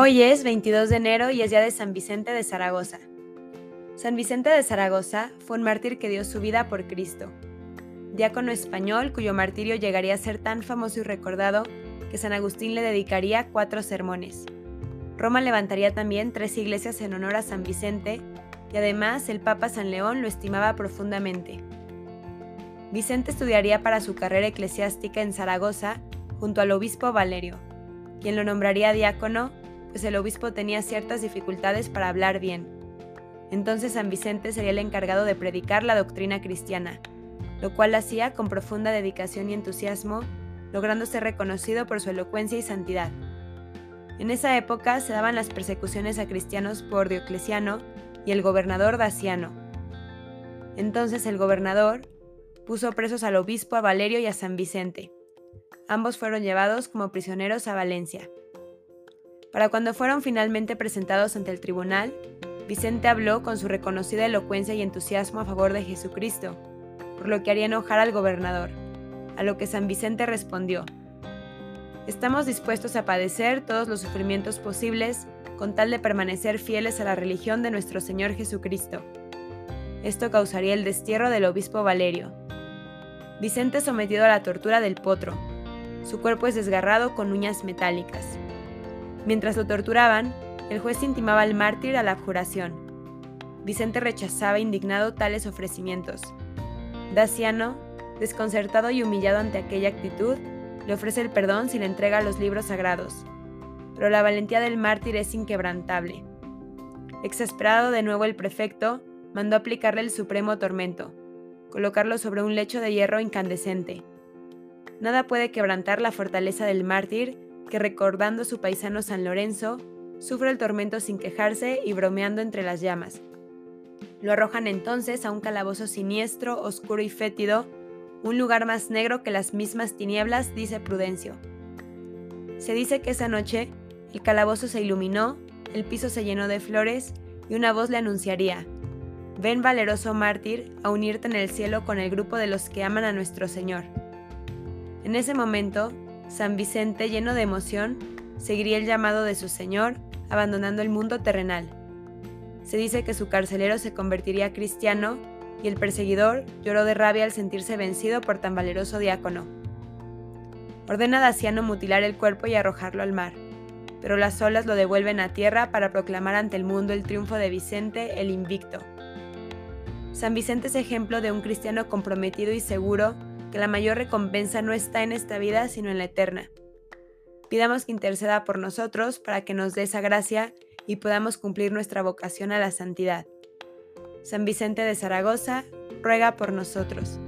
Hoy es 22 de enero y es día de San Vicente de Zaragoza. San Vicente de Zaragoza fue un mártir que dio su vida por Cristo. Diácono español cuyo martirio llegaría a ser tan famoso y recordado que San Agustín le dedicaría cuatro sermones. Roma levantaría también tres iglesias en honor a San Vicente y además el Papa San León lo estimaba profundamente. Vicente estudiaría para su carrera eclesiástica en Zaragoza junto al obispo Valerio, quien lo nombraría diácono pues el obispo tenía ciertas dificultades para hablar bien. Entonces San Vicente sería el encargado de predicar la doctrina cristiana, lo cual hacía con profunda dedicación y entusiasmo, logrando ser reconocido por su elocuencia y santidad. En esa época se daban las persecuciones a cristianos por Diocleciano y el gobernador Daciano. Entonces el gobernador puso presos al obispo a Valerio y a San Vicente. Ambos fueron llevados como prisioneros a Valencia. Para cuando fueron finalmente presentados ante el tribunal, Vicente habló con su reconocida elocuencia y entusiasmo a favor de Jesucristo, por lo que haría enojar al gobernador, a lo que San Vicente respondió, Estamos dispuestos a padecer todos los sufrimientos posibles con tal de permanecer fieles a la religión de nuestro Señor Jesucristo. Esto causaría el destierro del obispo Valerio. Vicente sometido a la tortura del potro. Su cuerpo es desgarrado con uñas metálicas. Mientras lo torturaban, el juez intimaba al mártir a la abjuración. Vicente rechazaba indignado tales ofrecimientos. Daciano, desconcertado y humillado ante aquella actitud, le ofrece el perdón si le entrega los libros sagrados. Pero la valentía del mártir es inquebrantable. Exasperado de nuevo el prefecto, mandó aplicarle el supremo tormento, colocarlo sobre un lecho de hierro incandescente. Nada puede quebrantar la fortaleza del mártir que recordando a su paisano San Lorenzo, sufre el tormento sin quejarse y bromeando entre las llamas. Lo arrojan entonces a un calabozo siniestro, oscuro y fétido, un lugar más negro que las mismas tinieblas, dice Prudencio. Se dice que esa noche el calabozo se iluminó, el piso se llenó de flores y una voz le anunciaría, Ven valeroso mártir a unirte en el cielo con el grupo de los que aman a nuestro Señor. En ese momento, San Vicente, lleno de emoción, seguiría el llamado de su Señor, abandonando el mundo terrenal. Se dice que su carcelero se convertiría cristiano y el perseguidor lloró de rabia al sentirse vencido por tan valeroso diácono. Ordena a Daciano mutilar el cuerpo y arrojarlo al mar, pero las olas lo devuelven a tierra para proclamar ante el mundo el triunfo de Vicente el Invicto. San Vicente es ejemplo de un cristiano comprometido y seguro que la mayor recompensa no está en esta vida, sino en la eterna. Pidamos que interceda por nosotros para que nos dé esa gracia y podamos cumplir nuestra vocación a la santidad. San Vicente de Zaragoza, ruega por nosotros.